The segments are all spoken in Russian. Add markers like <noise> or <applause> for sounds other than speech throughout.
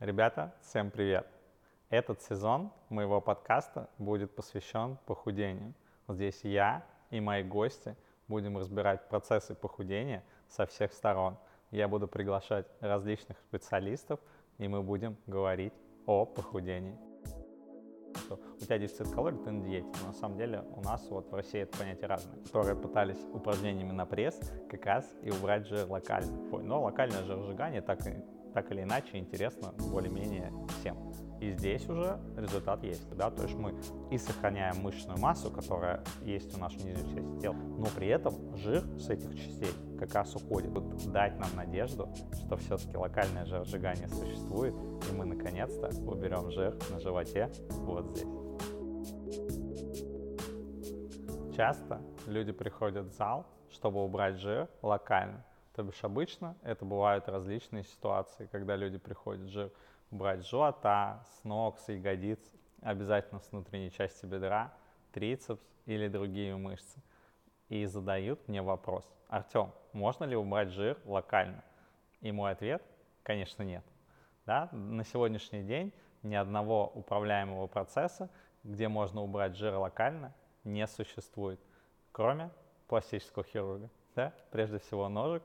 Ребята, всем привет! Этот сезон моего подкаста будет посвящен похудению. Здесь я и мои гости будем разбирать процессы похудения со всех сторон. Я буду приглашать различных специалистов, и мы будем говорить о похудении. Что у тебя дефицит калорий, ты на диете. Но на самом деле у нас вот в России это понятие разное. Которые пытались упражнениями на пресс как раз и убрать жир локально. Но локальное жиросжигание так и так или иначе интересно более-менее всем. И здесь уже результат есть, да, то есть мы и сохраняем мышечную массу, которая есть у нашей нижней части тела, но при этом жир с этих частей как раз уходит. Вот дать нам надежду, что все-таки локальное жиросжигание существует, и мы наконец-то уберем жир на животе вот здесь. Часто люди приходят в зал, чтобы убрать жир локально, то бишь обычно это бывают различные ситуации, когда люди приходят жир брать с живота, с ног, с ягодиц, обязательно с внутренней части бедра, трицепс или другие мышцы. И задают мне вопрос, Артем, можно ли убрать жир локально? И мой ответ, конечно, нет. Да? На сегодняшний день ни одного управляемого процесса, где можно убрать жир локально, не существует, кроме пластического хирурга. Да? Прежде всего ножик,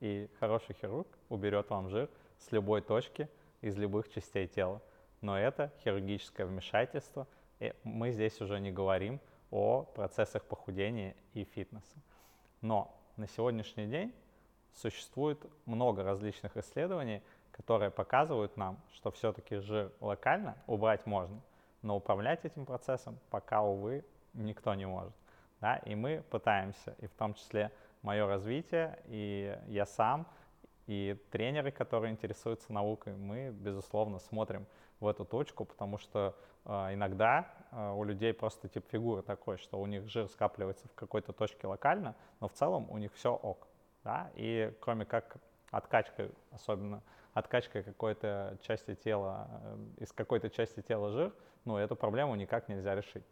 и хороший хирург уберет вам жир с любой точки из любых частей тела. Но это хирургическое вмешательство, и мы здесь уже не говорим о процессах похудения и фитнеса. Но на сегодняшний день существует много различных исследований, которые показывают нам, что все-таки жир локально убрать можно, но управлять этим процессом пока, увы, никто не может. Да? И мы пытаемся, и в том числе мое развитие, и я сам, и тренеры, которые интересуются наукой, мы, безусловно, смотрим в эту точку, потому что э, иногда э, у людей просто тип фигуры такой, что у них жир скапливается в какой-то точке локально, но в целом у них все ок. Да? И кроме как откачкой, особенно откачкой какой-то части тела, э, из какой-то части тела жир, ну, эту проблему никак нельзя решить.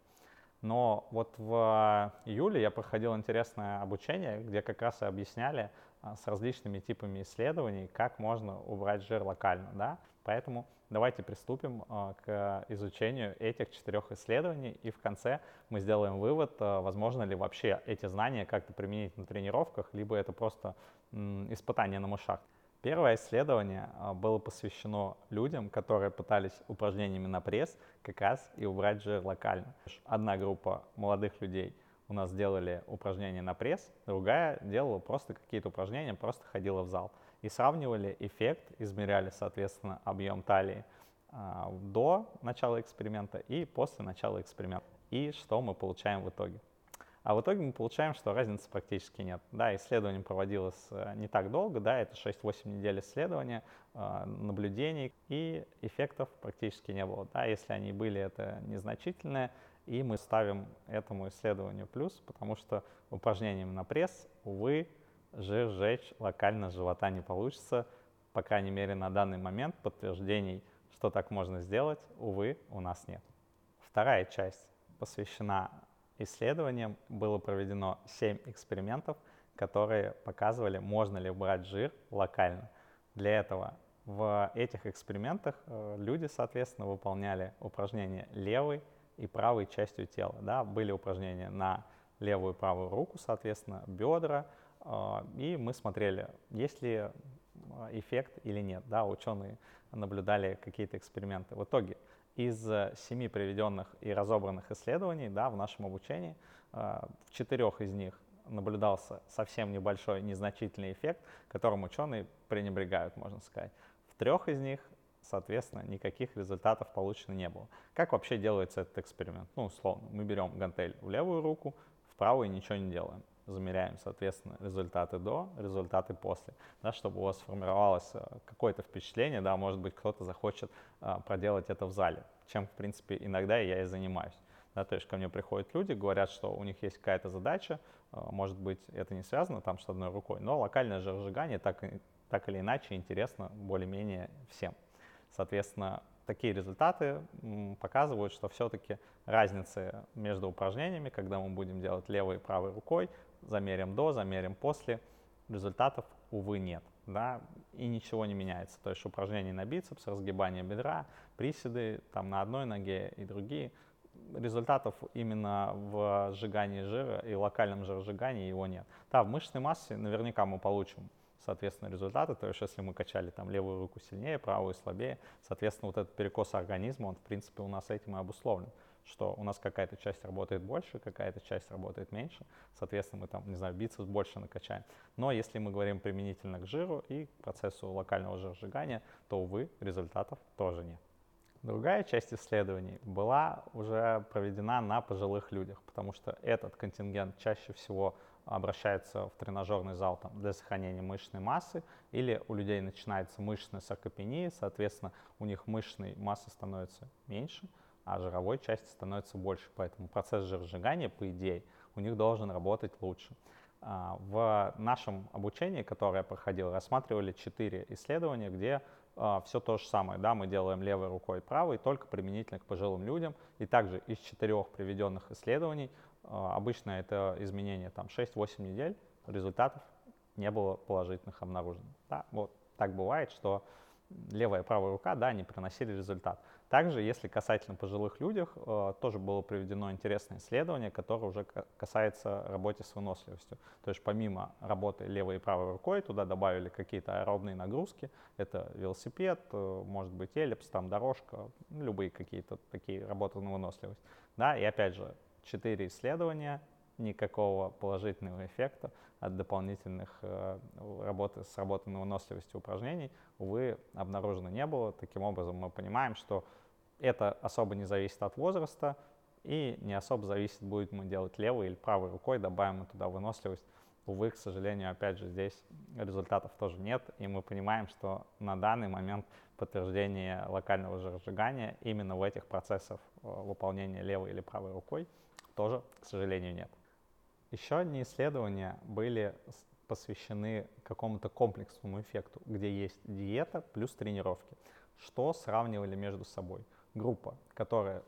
Но вот в июле я проходил интересное обучение, где как раз и объясняли а, с различными типами исследований, как можно убрать жир локально. Да? Поэтому давайте приступим а, к изучению этих четырех исследований, и в конце мы сделаем вывод, а, возможно ли вообще эти знания как-то применить на тренировках, либо это просто испытание на мышах. Первое исследование а, было посвящено людям, которые пытались упражнениями на пресс как раз и убрать жир локально. Одна группа молодых людей у нас делали упражнения на пресс, другая делала просто какие-то упражнения, просто ходила в зал. И сравнивали эффект, измеряли, соответственно, объем талии а, до начала эксперимента и после начала эксперимента. И что мы получаем в итоге. А в итоге мы получаем, что разницы практически нет. Да, исследование проводилось э, не так долго, да, это 6-8 недель исследования, э, наблюдений, и эффектов практически не было. Да, если они были, это незначительные, и мы ставим этому исследованию плюс, потому что упражнением на пресс, увы, жир сжечь локально живота не получится, по крайней мере на данный момент подтверждений, что так можно сделать, увы, у нас нет. Вторая часть посвящена исследованием было проведено 7 экспериментов, которые показывали, можно ли убрать жир локально. Для этого в этих экспериментах э, люди, соответственно, выполняли упражнения левой и правой частью тела. Да? Были упражнения на левую и правую руку, соответственно, бедра, э, и мы смотрели, есть ли э, эффект или нет. Да? Ученые наблюдали какие-то эксперименты. В итоге из э, семи приведенных и разобранных исследований да, в нашем обучении, э, в четырех из них наблюдался совсем небольшой, незначительный эффект, которым ученые пренебрегают, можно сказать. В трех из них, соответственно, никаких результатов получено не было. Как вообще делается этот эксперимент? Ну, условно, мы берем гантель в левую руку, в правую ничего не делаем замеряем, соответственно, результаты до, результаты после, да, чтобы у вас сформировалось э, какое-то впечатление, да, может быть, кто-то захочет а, проделать это в зале, чем, в принципе, иногда я и занимаюсь. Да, то есть ко мне приходят люди, говорят, что у них есть какая-то задача, а, может быть, это не связано там с одной рукой, но локальное жиросжигание так, так или иначе интересно более-менее всем. Соответственно, такие результаты показывают, что все-таки разницы между упражнениями, когда мы будем делать левой и правой рукой, замерим до, замерим после, результатов, увы, нет. да, и ничего не меняется. То есть упражнения на бицепс, разгибание бедра, приседы там на одной ноге и другие. Результатов именно в сжигании жира и локальном жиросжигании его нет. Да, в мышечной массе наверняка мы получим соответственно, результаты. То есть, если мы качали там левую руку сильнее, правую слабее, соответственно, вот этот перекос организма, он, в принципе, у нас этим и обусловлен что у нас какая-то часть работает больше, какая-то часть работает меньше, соответственно, мы там, не знаю, бицепс больше накачаем. Но если мы говорим применительно к жиру и к процессу локального жиросжигания, то, увы, результатов тоже нет. Другая часть исследований была уже проведена на пожилых людях, потому что этот контингент чаще всего обращается в тренажерный зал там, для сохранения мышечной массы, или у людей начинается мышечная саркопения, соответственно, у них мышечной массы становится меньше, а жировой части становится больше. Поэтому процесс жиросжигания, по идее, у них должен работать лучше. А, в нашем обучении, которое я проходил, рассматривали четыре исследования, где а, все то же самое. Да, мы делаем левой рукой и правой, только применительно к пожилым людям. И также из четырех приведенных исследований, а, обычно это изменение там 6-8 недель, результатов не было положительных обнаружено. Да, вот так бывает, что левая и правая рука, да, не приносили результат. Также, если касательно пожилых людях, э, тоже было проведено интересное исследование, которое уже касается работы с выносливостью. То есть помимо работы левой и правой рукой, туда добавили какие-то аэробные нагрузки. Это велосипед, э, может быть эллипс, там дорожка, любые какие-то такие работы на выносливость. Да, и опять же, четыре исследования, никакого положительного эффекта от дополнительных э, работы с работой на выносливости упражнений, увы, обнаружено не было. Таким образом, мы понимаем, что это особо не зависит от возраста и не особо зависит, будет мы делать левой или правой рукой, добавим мы туда выносливость. Увы, к сожалению, опять же, здесь результатов тоже нет, и мы понимаем, что на данный момент подтверждение локального жиросжигания именно в этих процессах э, выполнения левой или правой рукой тоже, к сожалению, нет. Еще одни исследования были посвящены какому-то комплексному эффекту, где есть диета плюс тренировки. Что сравнивали между собой? Группа, которая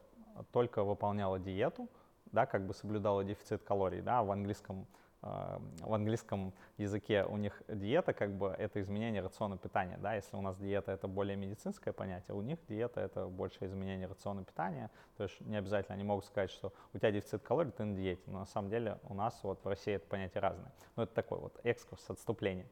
только выполняла диету, да, как бы соблюдала дефицит калорий, да, в английском в английском языке у них диета, как бы это изменение рациона питания, да, если у нас диета это более медицинское понятие, у них диета это больше изменение рациона питания, то есть не обязательно они могут сказать, что у тебя дефицит калорий, ты на диете, но на самом деле у нас вот в России это понятие разное. Но это такой вот экскурс, отступление.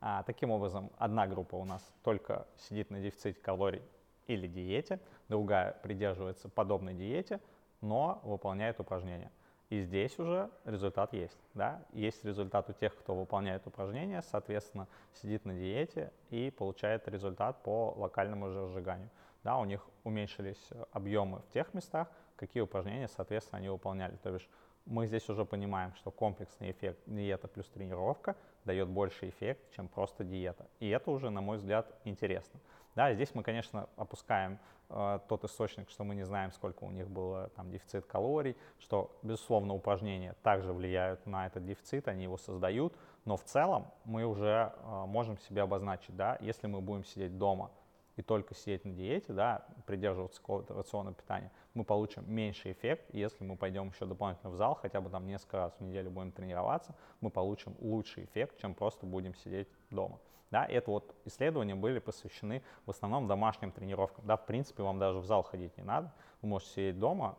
А, таким образом, одна группа у нас только сидит на дефиците калорий или диете, другая придерживается подобной диете, но выполняет упражнения. И здесь уже результат есть. Да? Есть результат у тех, кто выполняет упражнения, соответственно, сидит на диете и получает результат по локальному жиросжиганию. Да, у них уменьшились объемы в тех местах, какие упражнения, соответственно, они выполняли. То есть мы здесь уже понимаем, что комплексный эффект диета плюс тренировка дает больше эффект, чем просто диета. И это уже, на мой взгляд, интересно. Да, здесь мы, конечно, опускаем тот источник, что мы не знаем, сколько у них было там дефицит калорий, что, безусловно, упражнения также влияют на этот дефицит, они его создают, но в целом мы уже э, можем себе обозначить, да, если мы будем сидеть дома и только сидеть на диете, да, придерживаться какого-то рациона питания, мы получим меньший эффект. Если мы пойдем еще дополнительно в зал, хотя бы там несколько раз в неделю будем тренироваться, мы получим лучший эффект, чем просто будем сидеть дома. Да, это вот исследования были посвящены в основном домашним тренировкам. Да, в принципе, вам даже в зал ходить не надо. Вы можете сидеть дома,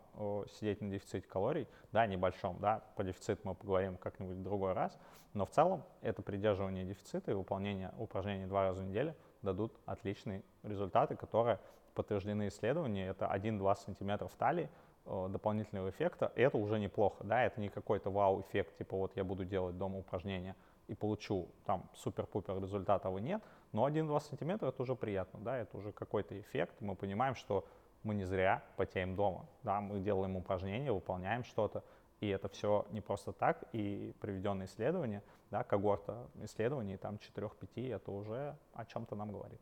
сидеть на дефиците калорий, да, небольшом, да, по дефициту мы поговорим как-нибудь в другой раз. Но в целом это придерживание дефицита и выполнение упражнений два раза в неделю дадут отличные результаты, которые подтверждены исследованиями. Это 1-2 сантиметра в талии, дополнительного эффекта, это уже неплохо, да, это не какой-то вау-эффект, типа вот я буду делать дома упражнения, и получу там супер-пупер результатов и нет, но 1-2 сантиметра это уже приятно, да, это уже какой-то эффект, мы понимаем, что мы не зря потеем дома, да, мы делаем упражнения, выполняем что-то, и это все не просто так, и приведенные исследования, да, когорта исследований, там 4-5, это уже о чем-то нам говорит.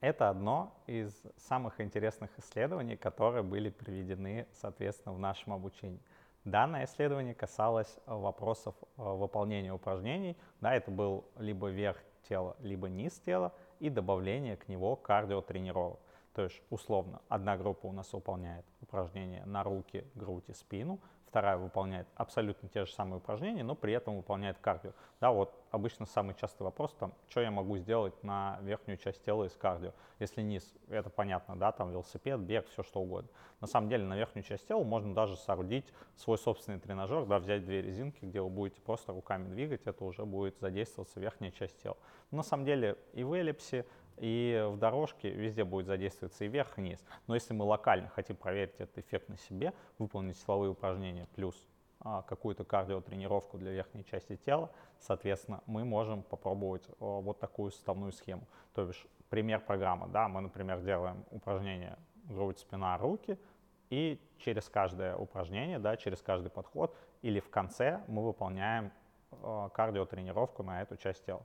Это одно из самых интересных исследований, которые были приведены, соответственно, в нашем обучении. Данное исследование касалось э, вопросов э, выполнения упражнений. Да, это был либо верх тела, либо низ тела и добавление к него кардиотренировок. То есть, условно, одна группа у нас выполняет упражнения на руки, грудь и спину, вторая выполняет абсолютно те же самые упражнения, но при этом выполняет кардио. Да, вот обычно самый частый вопрос там, что я могу сделать на верхнюю часть тела из кардио. Если низ, это понятно, да, там велосипед, бег, все что угодно. На самом деле на верхнюю часть тела можно даже соорудить свой собственный тренажер, да, взять две резинки, где вы будете просто руками двигать, это уже будет задействоваться верхняя часть тела. На самом деле и в эллипсе, и в дорожке везде будет задействоваться и вверх, и вниз. Но если мы локально хотим проверить этот эффект на себе, выполнить силовые упражнения плюс а, какую-то кардиотренировку для верхней части тела, соответственно, мы можем попробовать а, вот такую составную схему. То бишь, пример программы, да, мы, например, делаем упражнение грудь, спина, руки, и через каждое упражнение, да, через каждый подход или в конце мы выполняем э, кардиотренировку на эту часть тела.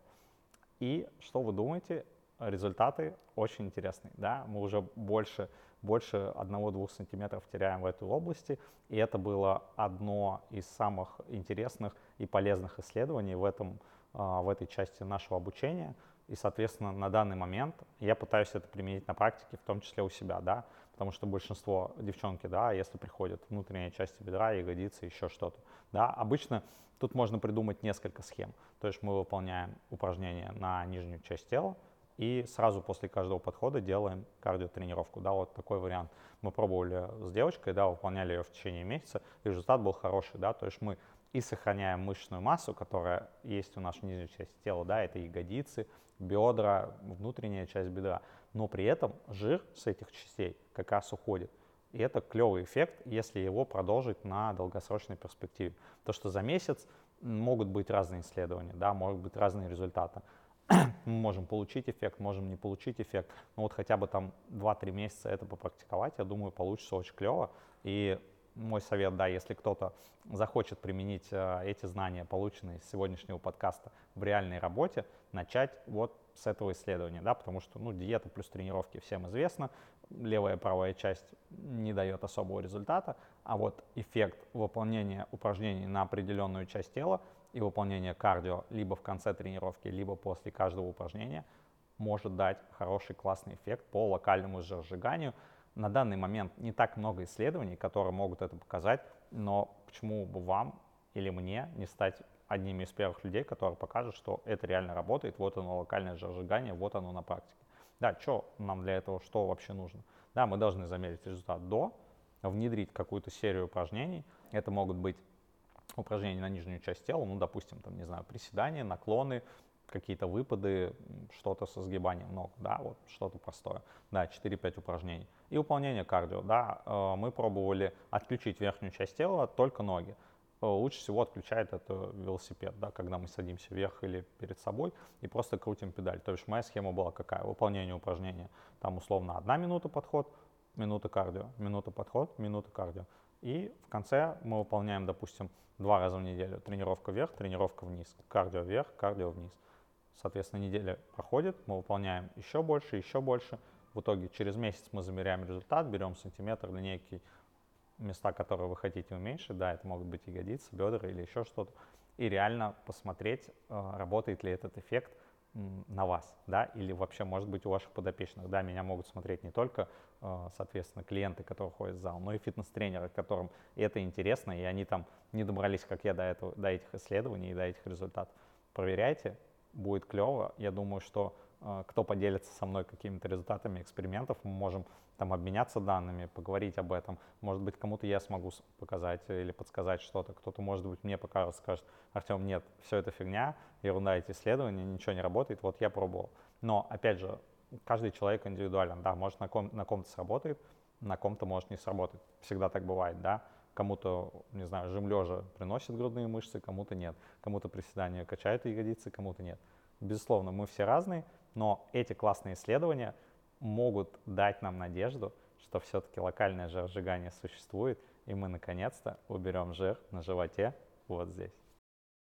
И что вы думаете? Результаты очень интересные. Да? Мы уже больше, больше 1-2 сантиметров теряем в этой области, и это было одно из самых интересных и полезных исследований в, этом, а, в этой части нашего обучения. И, соответственно, на данный момент я пытаюсь это применить на практике, в том числе у себя, да, потому что большинство девчонки, да, если приходят внутренняя часть бедра, ягодицы, еще что-то, да, обычно тут можно придумать несколько схем. То есть мы выполняем упражнения на нижнюю часть тела, и сразу после каждого подхода делаем кардиотренировку. Да, вот такой вариант. Мы пробовали с девочкой, да, выполняли ее в течение месяца, и результат был хороший, да, то есть мы и сохраняем мышечную массу, которая есть у нашей нижней части тела, да, это ягодицы, бедра, внутренняя часть бедра, но при этом жир с этих частей как раз уходит. И это клевый эффект, если его продолжить на долгосрочной перспективе. То, что за месяц могут быть разные исследования, да, могут быть разные результаты <clears throat> мы можем получить эффект, можем не получить эффект. Но вот хотя бы там 2-3 месяца это попрактиковать, я думаю, получится очень клево. И мой совет, да, если кто-то захочет применить э, эти знания, полученные с сегодняшнего подкаста в реальной работе, начать вот с этого исследования, да, потому что, ну, диета плюс тренировки всем известно, левая и правая часть не дает особого результата, а вот эффект выполнения упражнений на определенную часть тела и выполнение кардио либо в конце тренировки, либо после каждого упражнения может дать хороший классный эффект по локальному жиросжиганию. На данный момент не так много исследований, которые могут это показать, но почему бы вам или мне не стать одними из первых людей, которые покажут, что это реально работает, вот оно локальное жиросжигание, вот оно на практике. Да, что нам для этого, что вообще нужно? Да, мы должны замерить результат до, внедрить какую-то серию упражнений. Это могут быть упражнения на нижнюю часть тела, ну, допустим, там, не знаю, приседания, наклоны, какие-то выпады, что-то со сгибанием ног, да, вот что-то простое, да, 4-5 упражнений. И выполнение кардио, да, э, мы пробовали отключить верхнюю часть тела, только ноги. Э, лучше всего отключает это велосипед, да, когда мы садимся вверх или перед собой и просто крутим педаль. То есть моя схема была какая? Выполнение упражнения, там условно одна минута подход, минута кардио, минута подход, минута кардио. И в конце мы выполняем, допустим, два раза в неделю. Тренировка вверх, тренировка вниз. Кардио вверх, кардио вниз. Соответственно, неделя проходит, мы выполняем еще больше, еще больше. В итоге через месяц мы замеряем результат, берем сантиметр, линейки, места, которые вы хотите уменьшить. Да, это могут быть ягодицы, бедра или еще что-то. И реально посмотреть, э, работает ли этот эффект на вас, да, или вообще, может быть, у ваших подопечных, да, меня могут смотреть не только, э, соответственно, клиенты, которые ходят в зал, но и фитнес-тренеры, которым это интересно, и они там не добрались, как я, до, этого, до этих исследований и до этих результатов. Проверяйте, будет клево. Я думаю, что кто поделится со мной какими-то результатами экспериментов, мы можем там обменяться данными, поговорить об этом. Может быть, кому-то я смогу показать или подсказать что-то. Кто-то, может быть, мне покажет, скажет, Артем, нет, все это фигня, ерунда эти исследования, ничего не работает, вот я пробовал. Но, опять же, каждый человек индивидуален, да, может на, ком- на ком-то сработает, на ком-то может не сработать. Всегда так бывает, да. Кому-то, не знаю, жим лежа приносит грудные мышцы, кому-то нет. Кому-то приседания качают ягодицы, кому-то нет. Безусловно, мы все разные, но эти классные исследования – могут дать нам надежду, что все-таки локальное жиросжигание существует, и мы наконец-то уберем жир на животе вот здесь.